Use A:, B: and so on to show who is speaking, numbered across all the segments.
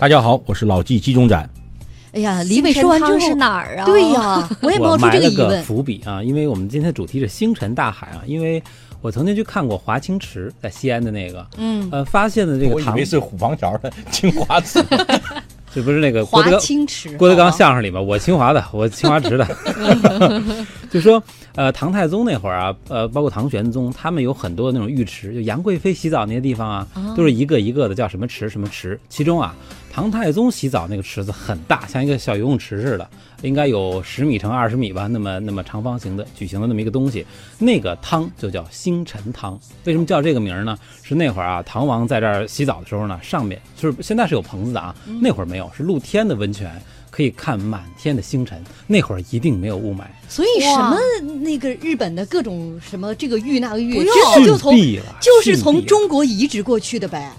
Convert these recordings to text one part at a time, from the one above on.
A: 大家好，我是老纪纪中展。
B: 哎呀，李伟说完之后
C: 是哪儿啊？
B: 对呀，我也冒出这
A: 个
B: 疑问。
A: 伏笔啊，因为我们今天主题是星辰大海啊，因为我曾经去看过华清池，在西安的那个，
B: 嗯，
A: 呃，发现的这个
D: 我以为是虎坊桥的 清华池，
A: 这不是那个郭德
B: 华
A: 纲
B: 清池，
A: 郭德纲相声里边，我清华的，我清华池的，就说呃，唐太宗那会儿啊，呃，包括唐玄宗，他们有很多那种浴池，就杨贵妃洗澡那些地方啊，都是一个一个的叫什么池什么池，其中啊，唐太宗洗澡那个池子很大，像一个小游泳池似的，应该有十米乘二十米吧，那么那么长方形的矩形的那么一个东西，那个汤就叫星辰汤。为什么叫这个名儿呢？是那会儿啊，唐王在这儿洗澡的时候呢，上面就是现在是有棚子的啊，那会儿没有，是露天的温泉。可以看满天的星辰，那会儿一定没有雾霾，
B: 所以什么那个日本的各种什么这个玉那个玉，就从
A: 逊毙了
B: 就是从中国移植过去的呗。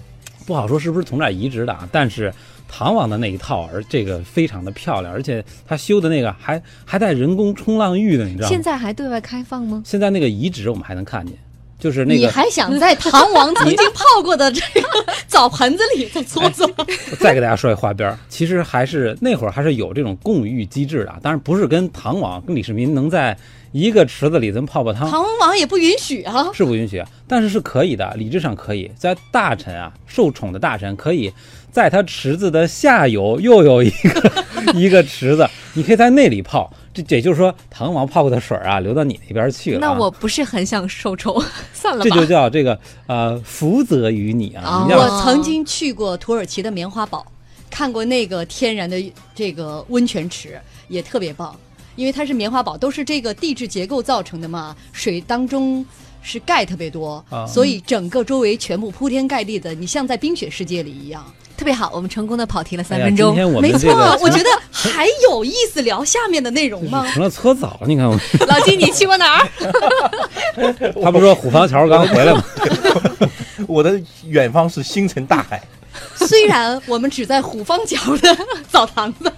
A: 不好说是不是从这儿移植的啊，但是唐王的那一套，而这个非常的漂亮，而且他修的那个还还带人工冲浪浴的，你知道吗？
C: 现在还对外开放吗？
A: 现在那个遗址我们还能看见，就是那个你
B: 还想在唐王 曾经泡过的这个 澡盆子里再搓搓？
A: 再给大家说一花边儿，其实还是那会儿还是有这种共浴机制的啊，当然不是跟唐王跟李世民能在一个池子里咱泡泡汤。
B: 唐王也不允许啊。
A: 是不允许啊，但是是可以的，理智上可以。在大臣啊，受宠的大臣可以在他池子的下游又有一个一个池子，你可以在那里泡。这也就是说，唐王泡过的水啊，流到你那边去了、啊。
C: 那我不是很想受宠，算了吧。
A: 这就叫这个呃福泽于你啊！
B: 我曾经去过土耳其的棉花堡，看过那个天然的这个温泉池，也特别棒。因为它是棉花堡，都是这个地质结构造成的嘛，水当中是钙特别多，
A: 啊
B: 所以整个周围全部铺天盖地的，你像在冰雪世界里一样。
C: 特别好，我们成功的跑题了三分钟
B: 没错，我觉得还有意思聊下面的内容吗？
A: 成了搓澡。你看我，
C: 老金，你去过哪儿？
A: 他不是说虎坊桥刚回来吗？
D: 我的远方是星辰大海。
B: 虽然我们只在虎坊桥的澡堂子，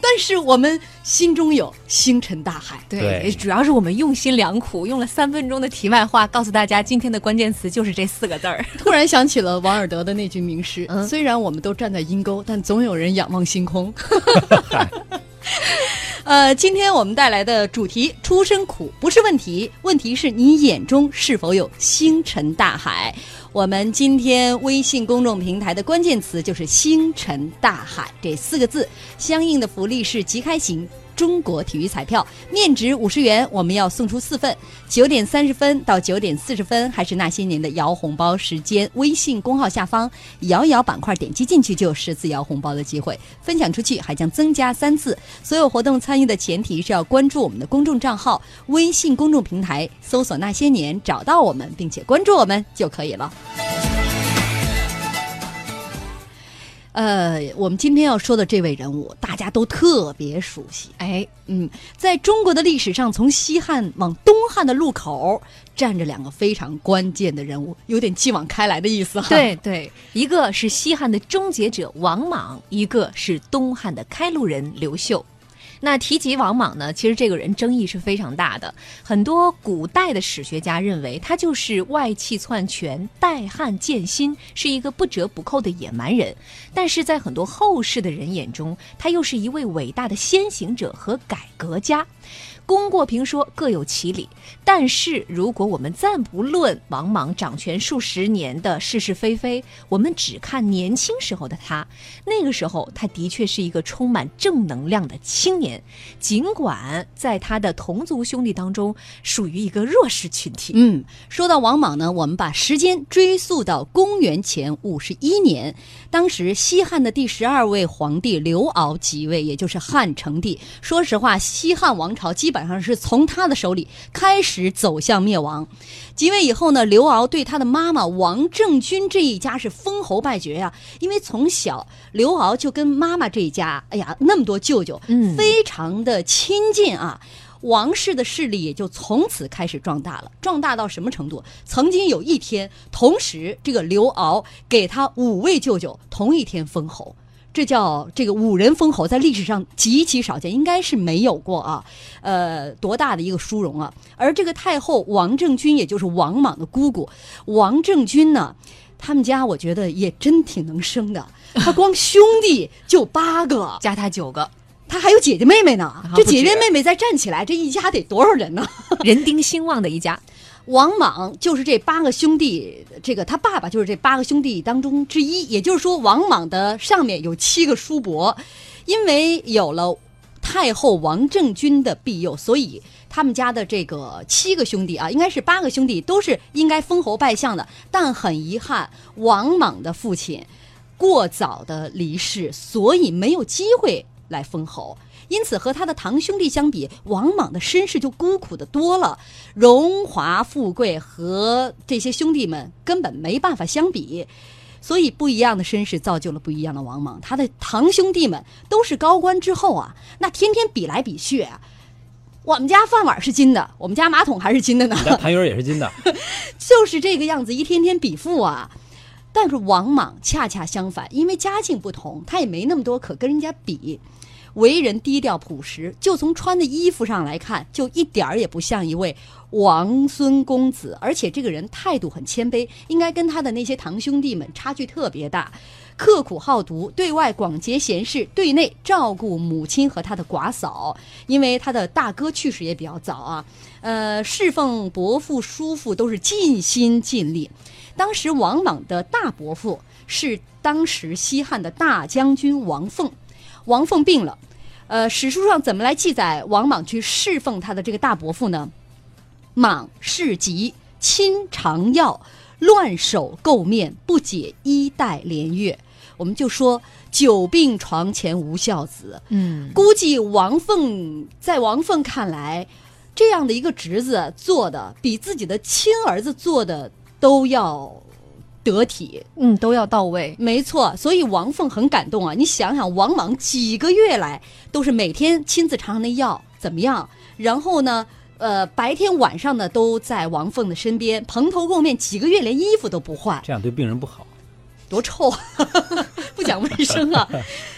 B: 但是我们心中有星辰大海。
A: 对
C: 主要是我们用心良苦，用了三分钟的题外话，告诉大家今天的关键词就是这四个字儿。
B: 突然想起了王尔德的那句名诗：“
C: 嗯
B: 虽然我们都站在阴沟，但总有人仰望星空。”呃，今天我们带来的主题“出身苦不是问题，问题是你眼中是否有星辰大海”。我们今天微信公众平台的关键词就是“星辰大海”这四个字，相应的福利是即开型。中国体育彩票面值五十元，我们要送出四份。九点三十分到九点四十分，还是那些年的摇红包时间。微信公号下方摇一摇板块点击进去就有十次摇红包的机会，分享出去还将增加三次。所有活动参与的前提是要关注我们的公众账号，微信公众平台搜索“那些年”，找到我们并且关注我们就可以了。呃，我们今天要说的这位人物，大家都特别熟悉。
C: 哎，
B: 嗯，在中国的历史上，从西汉往东汉的路口站着两个非常关键的人物，有点继往开来的意思哈。，
C: 对对，一个是西汉的终结者王莽，一个是东汉的开路人刘秀。那提及王莽呢，其实这个人争议是非常大的。很多古代的史学家认为他就是外戚篡权、代汉建新，是一个不折不扣的野蛮人。但是在很多后世的人眼中，他又是一位伟大的先行者和改革家。功过评说各有其理，但是如果我们暂不论王莽掌权数十年的是是非非，我们只看年轻时候的他，那个时候他的确是一个充满正能量的青年，尽管在他的同族兄弟当中属于一个弱势群体。
B: 嗯，说到王莽呢，我们把时间追溯到公元前五十一年，当时西汉的第十二位皇帝刘骜即位，也就是汉成帝。说实话，西汉王朝基本上是从他的手里开始走向灭亡。即位以后呢，刘骜对他的妈妈王政君这一家是封侯拜爵呀、因为从小刘骜就跟妈妈这一家，哎呀，那么多舅舅，
C: 嗯
B: 非常的亲近啊。王室的势力也就从此开始壮大了，壮大到什么程度？曾经有一天，同时这个刘骜给他五位舅舅同一天封侯，这叫这个五人封侯，在历史上极其少见，应该是没有过啊。呃，多大的一个殊荣啊！而这个太后王政君，也就是王莽的姑姑王政君呢，他们家我觉得也真挺能生的。他光兄弟就八个，
C: 加他九个，
B: 他还有姐姐妹妹呢。这姐姐妹妹再站起来，这一家得多少人呢？
C: 人丁兴旺的一家。
B: 王莽就是这八个兄弟，这个他爸爸就是这八个兄弟当中之一。也就是说，王莽的上面有七个叔伯，因为有了太后王政君的庇佑，所以他们家的这个七个兄弟啊，应该是八个兄弟，都是应该封侯拜相的。但很遗憾，王莽的父亲过早的离世，所以没有机会来封侯。因此，和他的堂兄弟相比，王莽的身世就孤苦的多了，荣华富贵和这些兄弟们根本没办法相比。所以，不一样的身世造就了不一样的王莽。他的堂兄弟们都是高官之后啊，那天天比来比去啊。我们家饭碗是金的，我们家马桶还是金的呢。
A: 你家痰盂也是金的，
B: 就是这个样子，一天天比富啊。但是王莽恰恰相反，因为家境不同，他也没那么多可跟人家比。为人低调朴实，就从穿的衣服上来看，就一点儿也不像一位王孙公子。而且这个人态度很谦卑，应该跟他的那些堂兄弟们差距特别大。刻苦好读，对外广结贤士，对内照顾母亲和他的寡嫂。因为他的大哥去世也比较早啊，呃，侍奉伯父、叔父都是尽心尽力。当时王莽的大伯父是当时西汉的大将军王凤。王凤病了，呃，史书上怎么来记载王莽去侍奉他的这个大伯父呢？莽事急，亲尝药，乱手垢面，不解衣带连月。我们就说久病床前无孝子。
C: 嗯，
B: 估计王凤在王凤看来，这样的一个侄子做的比自己的亲儿子做的都要得体。
C: 嗯，都要到位。
B: 没错，所以王凤很感动啊！你想想，王莽几个月来都是每天亲自尝尝那药怎么样，然后呢，呃，白天晚上呢都在王凤的身边，蓬头垢面，几个月连衣服都不换，
A: 这样对病人不好。
B: 多臭，啊，不讲卫生啊！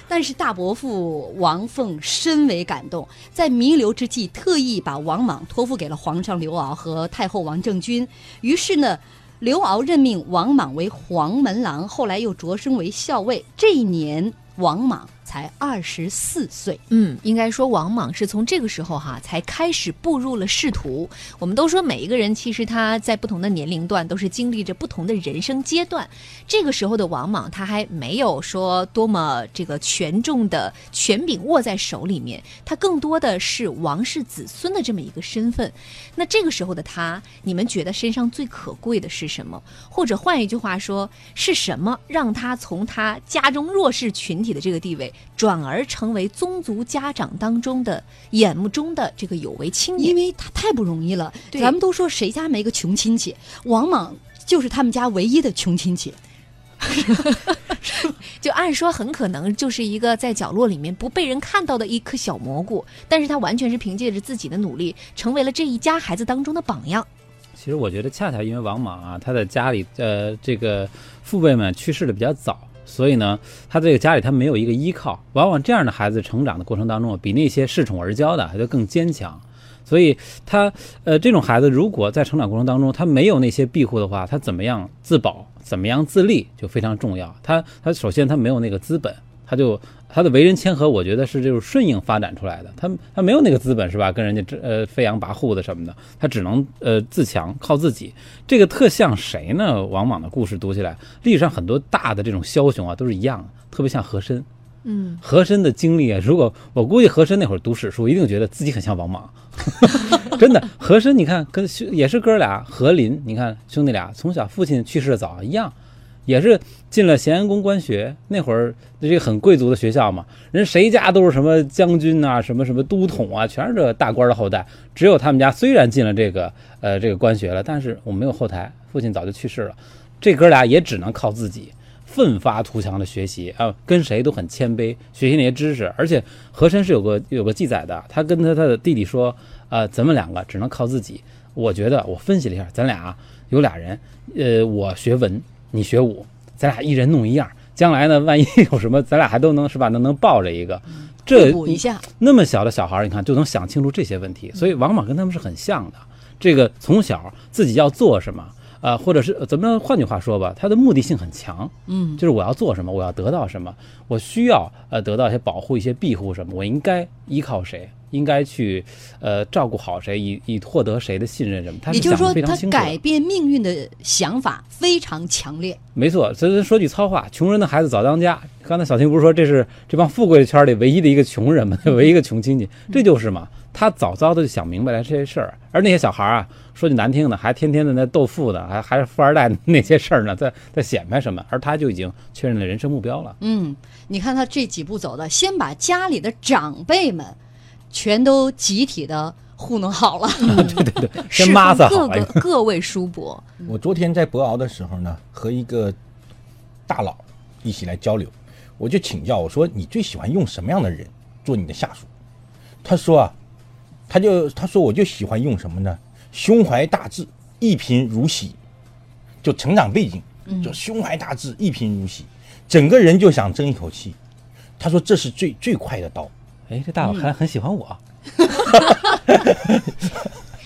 B: 但是大伯父王凤深为感动，在弥留之际，特意把王莽托付给了皇上刘骜和太后王政君。于是呢，刘骜任命王莽为黄门郎，后来又擢升为校尉。这一年，王莽才二十四岁。
C: 嗯，应该说王莽是从这个时候哈才开始步入了仕途。我们都说每一个人其实他在不同的年龄段都是经历着不同的人生阶段。这个时候的王莽他还没有说多么这个权重的权柄握在手里面，他更多的是王室子孙的这么一个身份。那这个时候的他，你们觉得身上最可贵的是什么？或者换一句话说，是什么让他从他家中弱势群体的这个地位？转而成为宗族家长当中的眼目中的这个有为青年，
B: 因为他太不容易了。
C: 对
B: 咱们都说谁家没个穷亲戚，王莽就是他们家唯一的穷亲戚。
C: 就按说很可能就是一个在角落里面不被人看到的一颗小蘑菇，但是他完全是凭借着自己的努力，成为了这一家孩子当中的榜样。
A: 其实我觉得，恰恰因为王莽啊，他的家里呃这个父辈们去世的比较早，所以呢，他这个家里他没有一个依靠。往往这样的孩子成长的过程当中，比那些恃宠而骄的他就更坚强。所以他呃这种孩子，如果在成长过程当中他没有那些庇护的话，他怎么样自保，怎么样自立就非常重要。他他首先他没有那个资本，他就他的为人谦和，我觉得是这种顺应发展出来的。他他没有那个资本是吧？跟人家这呃飞扬跋扈的什么的，他只能呃自强，靠自己。这个特像谁呢？王莽的故事读起来，历史上很多大的这种枭雄啊都是一样，特别像和珅。
C: 嗯，
A: 和珅的经历啊，如果我估计和珅那会儿读史书，一定觉得自己很像王莽。真的，和珅你看跟兄也是哥俩，和林你看兄弟俩从小父亲去世的早一样，也是进了咸阳宫官学，那会儿这个很贵族的学校嘛，人谁家都是什么将军啊，什么什么都统啊，全是这大官的后代，只有他们家虽然进了这个呃这个官学了，但是我没有后台，父亲早就去世了，这哥俩也只能靠自己。奋发图强的学习啊，跟谁都很谦卑，学习那些知识。而且和珅是有个有个记载的，他跟他他的弟弟说，呃，咱们两个只能靠自己。我觉得我分析了一下，咱俩有俩人，呃，我学文，你学武，咱俩一人弄一样。将来呢，万一有什么，咱俩还都能是吧？能能抱着一个，这
B: 补一下。
A: 那么小的小孩儿，你看就能想清楚这些问题。所以往往跟他们是很像的。这个从小自己要做什么。呃，或者是呃怎么样？换句话说吧，他的目的性很强，
B: 嗯
A: 就是我要做什么，我要得到什么，我需要呃得到一些保护、一些庇护什么，我应该依靠谁，应该去呃照顾好谁，以以获得谁的信任什么。他
B: 也就是说他改变命运的想法非常强烈。
A: 没错，所以说句糙话，穷人的孩子早当家。刚才小青不是说这是这帮富贵圈里唯一的一个穷人吗？唯一一个穷亲戚，这就是嘛。他早早的就想明白了这些事儿，而那些小孩儿啊，说句难听的，还天天的那斗富的，还还是富二代那些事儿呢，在在显摆什么？而他就已经确认了人生目标了。
B: 嗯，你看他这几步走的，先把家里的长辈们全都集体的糊弄好了。
A: 对
C: 对对，先
A: 抹撒好
C: 各个各位叔伯，
D: 我昨天在博鳌的时候呢，和一个大佬一起来交流，我就请教我说：“你最喜欢用什么样的人做你的下属？”他说啊，他就他说我就喜欢用什么呢？胸怀大志，一贫如洗，就成长背景，就胸怀大志，一贫如洗，整个人就想争一口气。他说这是最最快的刀。
A: 哎，这大佬还很喜欢我。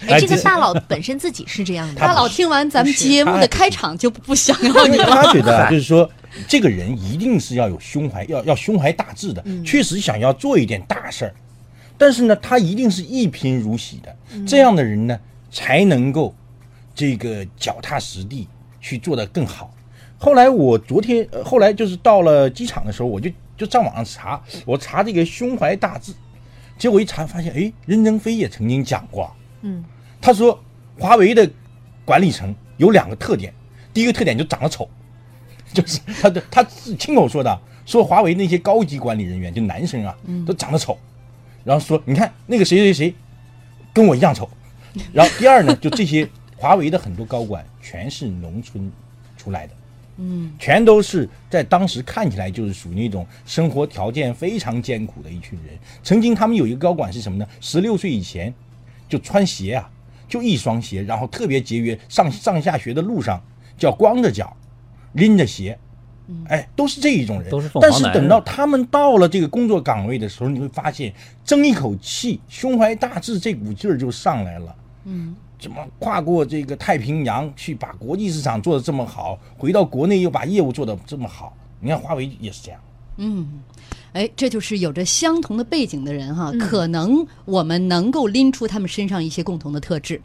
C: 哎，这个大佬本身自己是这样的，
B: 大佬听完咱们节目的开场就不想要你了。
D: 他觉得啊，就是说，这个人一定是要有胸怀，要要胸怀大志的，确实想要做一点大事儿。但是呢，他一定是一贫如洗的，这样的人呢，才能够这个脚踏实地去做得更好。后来我昨天，呃后来就是到了机场的时候，我就就上网上查，我查这个胸怀大志，结果一查发现，哎，任正非也曾经讲过，
C: 嗯，
D: 他说华为的管理层有两个特点，第一个特点就长得丑，就是他的他是亲口说的，说华为那些高级管理人员就男生啊，都长得丑，然后说你看那个谁谁谁跟我一样丑，然后第二呢，就这些华为的很多高管全是农村出来的。
B: 嗯，
D: 全都是在当时看起来就是属于那种生活条件非常艰苦的一群人。曾经他们有一个高管是什么呢？十六岁以前就穿鞋啊，就一双鞋，然后特别节约，上上下学的路上叫光着脚，拎着鞋，哎，都是这一种人。
A: 都是凤
D: 但是等到他们到了这个工作岗位的时候，你会发现争一口气，胸怀大志这股劲儿就上来了。
B: 嗯，
D: 怎么跨过这个太平洋去把国际市场做得这么好，回到国内又把业务做得这么好？你看华为也是这样。
B: 嗯，哎，这就是有着相同的背景的人哈，
C: 嗯
B: 可能我们能够拎出他们身上一些共同的特质。